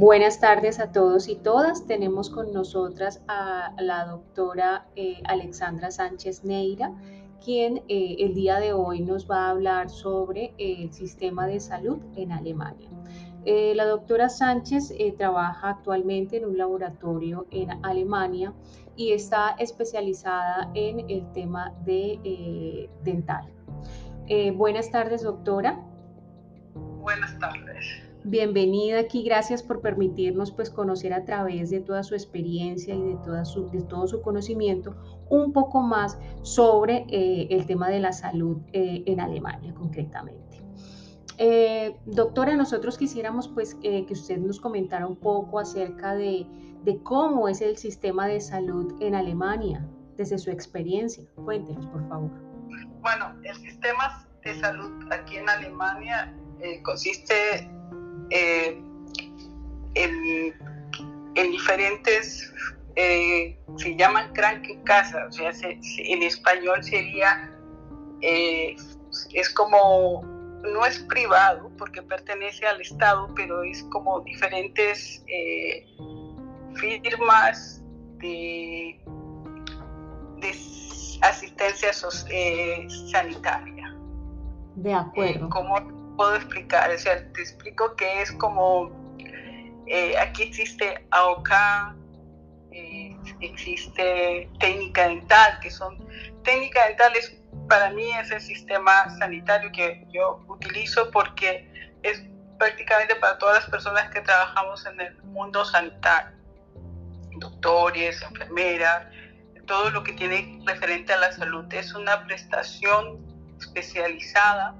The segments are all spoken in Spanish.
Buenas tardes a todos y todas. Tenemos con nosotras a la doctora eh, Alexandra Sánchez Neira, quien eh, el día de hoy nos va a hablar sobre el sistema de salud en Alemania. Eh, la doctora Sánchez trabaja actualmente en un laboratorio en Alemania y está especializada en el tema de dental. buenas tardes, doctora. Buenas tardes. Bienvenida aquí, gracias por permitirnos pues conocer a través de toda su experiencia y de, toda su, de todo su conocimiento un poco más sobre eh, el tema de la salud eh, en Alemania concretamente. Eh, doctora, nosotros quisiéramos pues que usted nos comentara un poco acerca de, de cómo es el sistema de salud en Alemania desde su experiencia. Cuéntenos, por favor. Bueno, el sistema de salud aquí en Alemania consiste eh, en, diferentes, eh, se llaman Krankenkassen, o sea, en español sería, eh, es como, no es privado porque pertenece al Estado, pero es como diferentes firmas de, de asistencia sanitaria. De acuerdo. como puedo explicar, o sea, te explico que es como, eh, aquí existe AOK, eh, existe técnica dental, que son, técnica dental es, para mí es el sistema sanitario que yo utilizo porque es prácticamente para todas las personas que trabajamos en el mundo sanitario, doctores, enfermeras, todo lo que tiene referente a la salud. Es una prestación especializada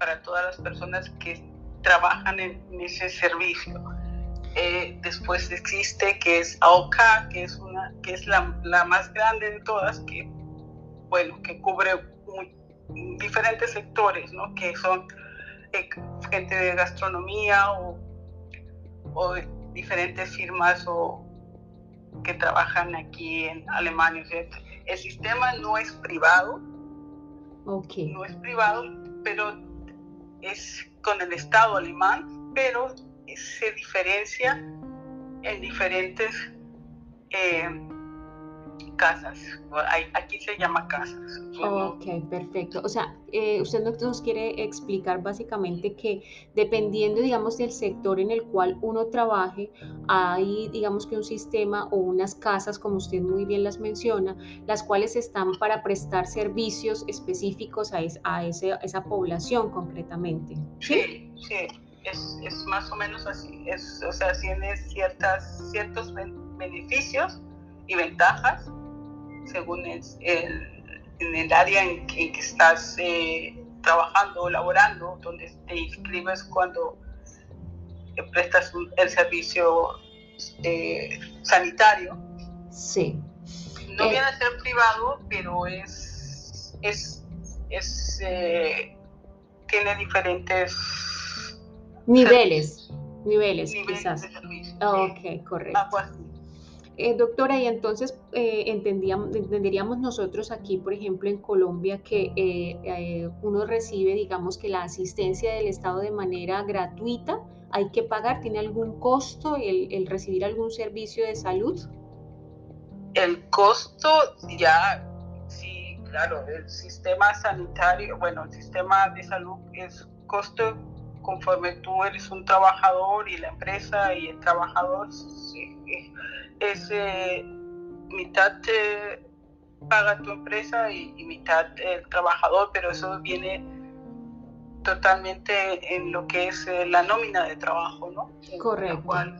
para todas las personas que trabajan en, ese servicio. Eh, después existe que es AOK, que es, una, que es la, la más grande de todas, que, bueno, que cubre diferentes sectores, ¿no? que son eh, gente de gastronomía o, o diferentes firmas o, que trabajan aquí en Alemania. el sistema no es privado, okay. no es privado, pero es con el Estado alemán, pero se diferencia en diferentes eh, casas. Aquí se llama casas. Ok, perfecto. O sea, eh, usted nos quiere explicar básicamente que dependiendo, digamos, del sector en el cual uno trabaje, hay, digamos, que un sistema o unas casas, como usted muy bien las menciona, las cuales están para prestar servicios específicos a, a, esa población concretamente. Sí, sí. Es, es, más o menos así. Es, o sea, tiene ciertas, ciertos beneficios y ventajas según el, en el área en, que estás eh, trabajando o laborando, donde te inscribes cuando prestas el servicio eh, sanitario. Sí. No viene a ser privado, pero es, es, es tiene diferentes niveles, niveles, quizás. ok, correcto. Eh, doctora, y entonces eh, entenderíamos nosotros aquí, por ejemplo, en Colombia, que eh, uno recibe, digamos, que la asistencia del Estado de manera gratuita, ¿hay que pagar? ¿Tiene algún costo el, recibir algún servicio de salud? El costo ya, sí, claro, el sistema sanitario, bueno, el sistema de salud es costo conforme tú eres un trabajador y la empresa y el trabajador. Sí, es eh, mitad paga tu empresa y, mitad el trabajador, pero eso viene totalmente en lo que es eh, la nómina de trabajo, ¿no? Correcto. Cual,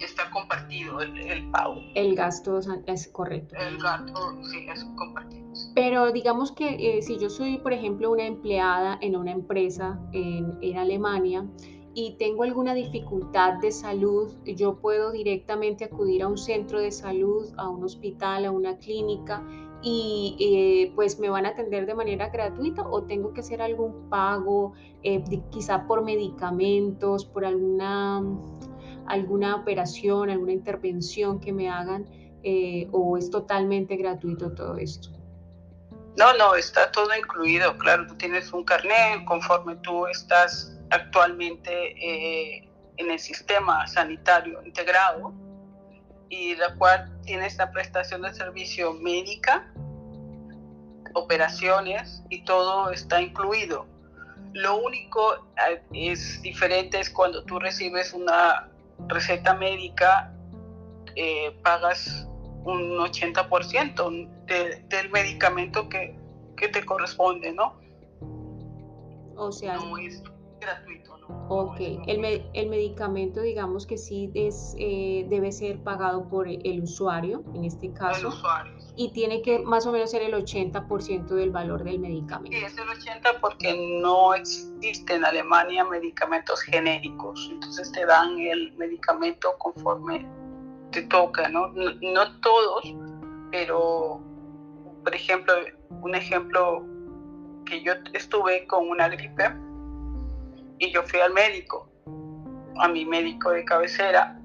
está compartido el, pago. El gasto es correcto. El gasto, sí, es compartido. Pero digamos que eh, si yo soy, por ejemplo, una empleada en una empresa en, Alemania, y tengo alguna dificultad de salud, yo puedo directamente acudir a un centro de salud, a un hospital, a una clínica y eh, pues me van a atender de manera gratuita o tengo que hacer algún pago, eh, quizá por medicamentos, por alguna, alguna operación, alguna intervención que me hagan eh, o es totalmente gratuito todo esto. No, no, está todo incluido, claro, tú tienes un carnet conforme tú estás actualmente eh, en el sistema sanitario integrado y la cual tiene esta prestación de servicio médica, operaciones y todo está incluido. Lo único eh, es diferente es cuando tú recibes una receta médica, eh, pagas un 80% del medicamento que, que, te corresponde, ¿no? O sea, no es gratuito, ¿no? Ok, el, el, medicamento digamos que sí es, eh, debe ser pagado por el usuario, en este caso. El usuario. Y tiene que más o menos ser el 80% del valor del medicamento. Sí, es el 80% porque no existe en Alemania medicamentos genéricos. Entonces te dan el medicamento conforme te toca, ¿no? No, no todos, pero por ejemplo, un ejemplo que yo estuve con una gripe y yo fui al médico, a mi médico de cabecera,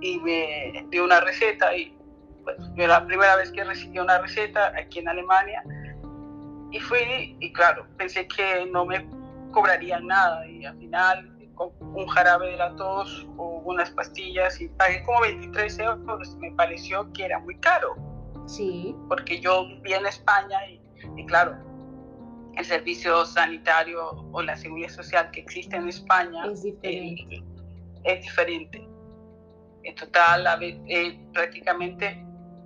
y me dio una receta y pues fue la primera vez que recibí una receta aquí en Alemania y fui y claro, pensé que no me cobrarían nada y al final un jarabe de la tos o unas pastillas y pagué como 23 euros, me pareció que era muy caro. Sí. Porque yo viví en España y, y claro, el servicio sanitario o la seguridad social que existe en España es diferente. Eh, es diferente. En total, eh, prácticamente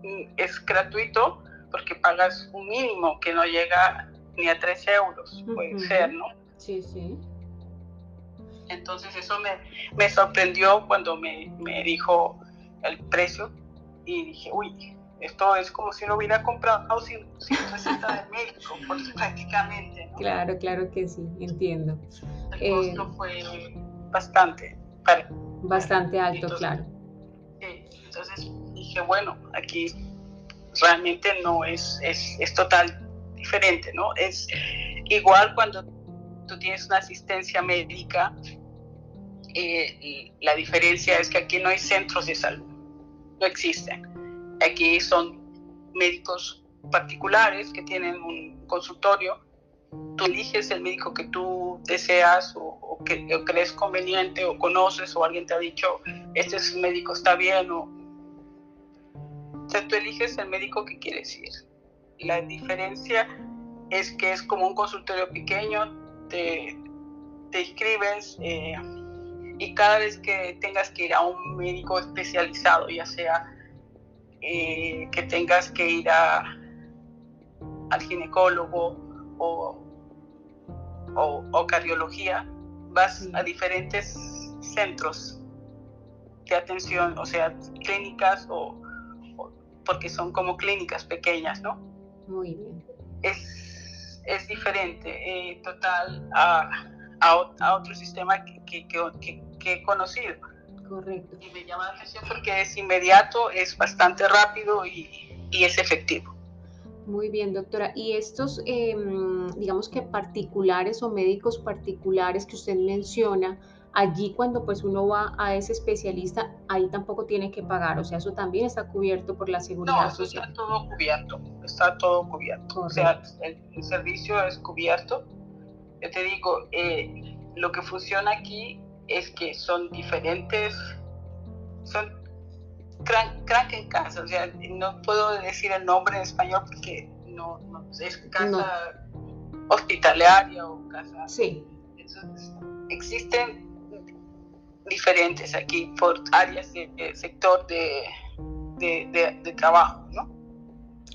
mm, es gratuito porque pagas un mínimo que no llega ni a 3 euros, puede ser, ¿no? Sí, sí. Entonces eso me, me sorprendió cuando me, me dijo el precio y dije, uy, esto es como si lo hubiera comprado sin, sin receta de médico, prácticamente. ¿no? Claro, claro que sí, entiendo. El costo eh, fue bastante. Para, bastante alto, claro. Sí, entonces dije, bueno, aquí realmente no es, es, es total diferente, ¿no? Es igual cuando tú tienes una asistencia médica, eh, la diferencia es que aquí no hay centros de salud, no existen Aquí son médicos particulares que tienen un consultorio. Tú eliges el médico que tú deseas o, que crees conveniente o conoces o alguien te ha dicho, este es médico está bien o... O sea, tú eliges el médico que quieres ir. La diferencia es que es como un consultorio pequeño, te, te inscribes eh, y cada vez que tengas que ir a un médico especializado, ya sea eh, que tengas que ir a, al ginecólogo o, o, cardiología, vas a diferentes centros de atención, o sea, clínicas o, porque son como clínicas pequeñas, ¿no? Muy bien. Es, es diferente, eh, total, a, a, otro sistema que, que, que he conocido. Correcto. Y me llama la atención porque es inmediato, es bastante rápido y, y es efectivo. Muy bien, doctora. ¿Y estos, em, digamos que particulares o médicos particulares que usted menciona, allí cuando pues uno va a ese especialista, ahí tampoco tiene que pagar, o sea, eso también está cubierto por la seguridad no, social. Está todo cubierto, está todo cubierto. O sea, el, servicio es cubierto. Yo te digo, eh, lo que funciona aquí es que son diferentes, son crank, en casa, o sea, no puedo decir el nombre en español porque no, es casa hospitalaria o casa... Sí. existen diferentes aquí por áreas de, sector de, de, trabajo, ¿no?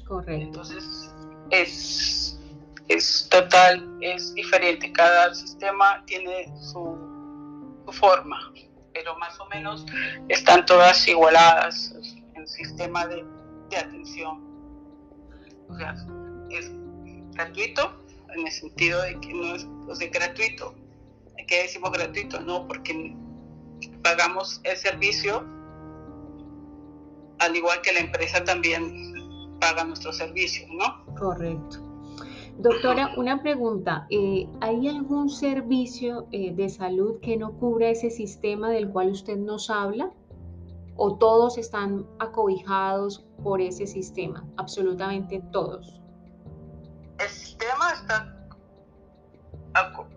Correcto. Entonces, es, es total, es diferente. Cada sistema tiene su forma, pero más o menos están todas igualadas en sistema de, atención. O sea, es gratuito en el sentido de que no es o sea, gratuito. ¿Qué decimos gratuito? No, porque pagamos el servicio al igual que la empresa también paga nuestro servicio, ¿no? Correcto. Doctora, una pregunta. Eh, ¿Hay algún servicio eh, de salud que no cubra ese sistema del cual usted nos habla? ¿O todos están acobijados por ese sistema? Absolutamente todos. El sistema está,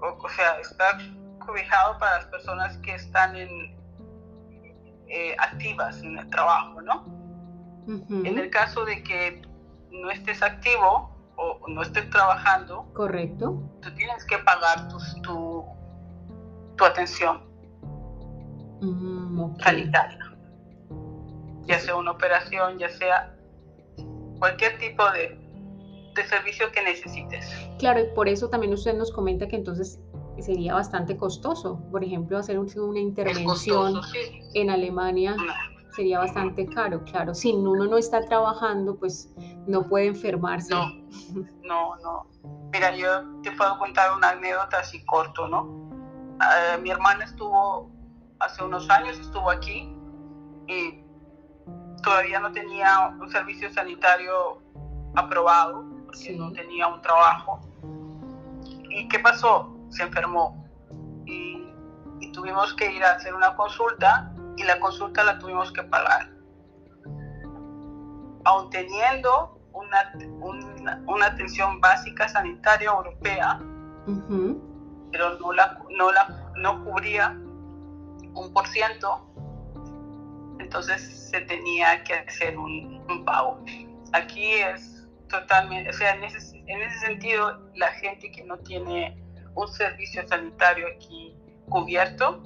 o sea, está acobijado para las personas que están en, eh, activas en el trabajo, ¿no? En el caso de que no estés activo o no estés trabajando, correcto, tú tienes que pagar tu, tu, tu atención mm, sanitaria, ya sea una operación, ya sea cualquier tipo de, de servicio que necesites. Claro, y por eso también usted nos comenta que entonces sería bastante costoso. Por ejemplo, hacer una intervención en Alemania sería bastante caro, claro. Si uno no está trabajando, pues no puede enfermarse. No, no, no. Mira, yo te puedo contar una anécdota así corto, ¿no? Uh, mi hermana estuvo, hace unos años estuvo aquí y todavía no tenía un servicio sanitario aprobado, porque no tenía un trabajo. ¿Y qué pasó? Se enfermó y, tuvimos que ir a hacer una consulta y la consulta la tuvimos que pagar. Aun teniendo una, una, atención básica sanitaria europea, pero no, la, no, la, no cubría un por ciento, entonces se tenía que hacer un, un pago. Aquí es totalmente, o sea, en ese, en ese sentido, la gente que no tiene un servicio sanitario aquí cubierto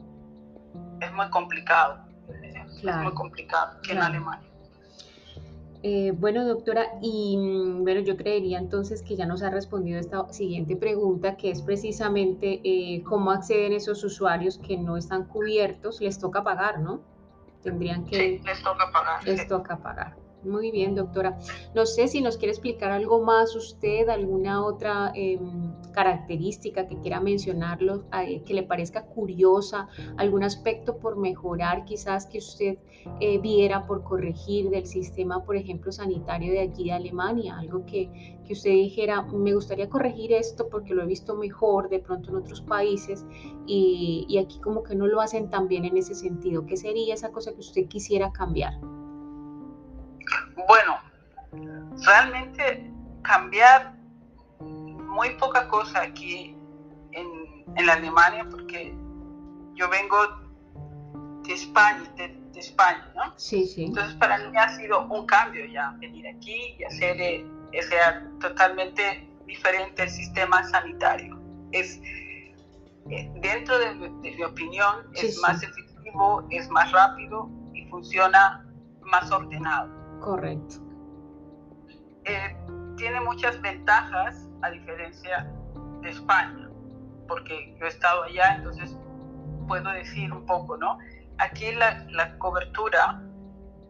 es muy complicado. Es muy complicado que en Alemania. Eh, bueno, doctora, y mm, bueno, yo creería entonces que ya nos ha respondido esta siguiente pregunta, que es precisamente eh, cómo acceden esos usuarios que no están cubiertos, les toca pagar, ¿no? Tendrían que... Sí, les toca pagar. Les toca pagar. Muy bien, doctora. No sé si nos quiere explicar algo más usted, alguna otra em, característica que quiera mencionarlo, eh, que le parezca curiosa, algún aspecto por mejorar, quizás que usted eh, viera por corregir del sistema, por ejemplo, sanitario de allí de Alemania, algo que, que usted dijera, me gustaría corregir esto porque lo he visto mejor de pronto en otros países y, y aquí como que no lo hacen tan bien en ese sentido. ¿Qué sería esa cosa que usted quisiera cambiar? Bueno, realmente cambiar muy poca cosa aquí en, en Alemania porque yo vengo de España, de, España, ¿no? Sí, sí. Entonces para mí ha sido un cambio ya venir aquí y hacer eh, sea totalmente diferente el sistema sanitario. Es eh, dentro de, mi opinión es más efectivo, es más rápido y funciona más ordenado. Correcto. Eh, tiene muchas ventajas a diferencia de España, porque yo he estado allá, entonces puedo decir un poco, ¿no? Aquí la, la cobertura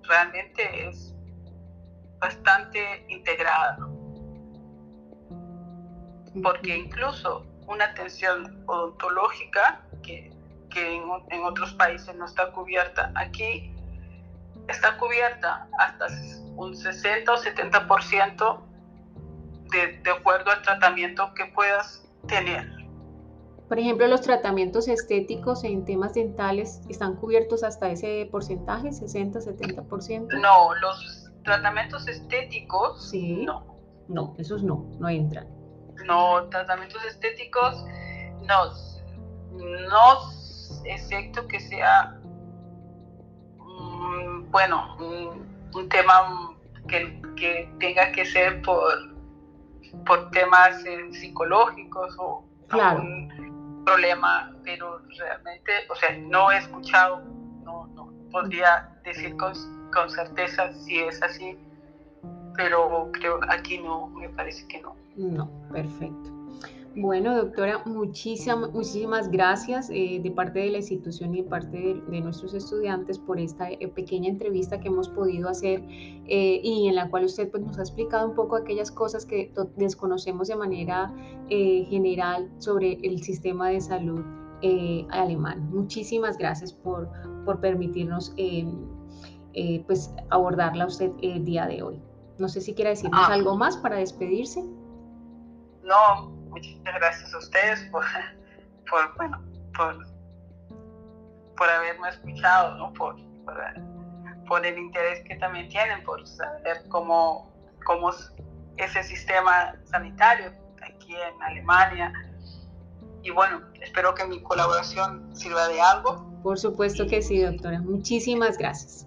realmente es bastante integrada, porque incluso una atención odontológica que, que en, en, otros países no está cubierta, aquí está cubierta hasta un 60 o 70% de, de acuerdo al tratamiento que puedas tener. Por ejemplo, los tratamientos estéticos en temas dentales están cubiertos hasta ese porcentaje, 60-70%. No, los tratamientos estéticos sí. no. No, esos no, no entran. No, tratamientos estéticos no, no, excepto que sea bueno, un, tema que, que, tenga que ser por, por temas eh, psicológicos o un problema, pero realmente, o sea, no he escuchado, no, no podría decir con, con certeza si es así, pero creo aquí no, me parece que no. No, perfecto. Bueno, doctora, muchísimas, muchísimas gracias eh, de parte de la institución y de parte de, nuestros estudiantes por esta eh, pequeña entrevista que hemos podido hacer eh, y en la cual usted pues, nos ha explicado un poco aquellas cosas que desconocemos de manera general sobre el sistema de salud alemán. Muchísimas gracias por, por permitirnos pues, abordarla usted el día de hoy. No sé si quiere decirnos ah. algo más para despedirse. No, muchas gracias a ustedes por, por bueno, por, por haberme escuchado, ¿no? Por, por, el interés que también tienen, por saber cómo, cómo es ese sistema sanitario aquí en Alemania. y bueno, espero que mi colaboración sirva de algo. Por supuesto que sí, doctora. Muchísimas gracias.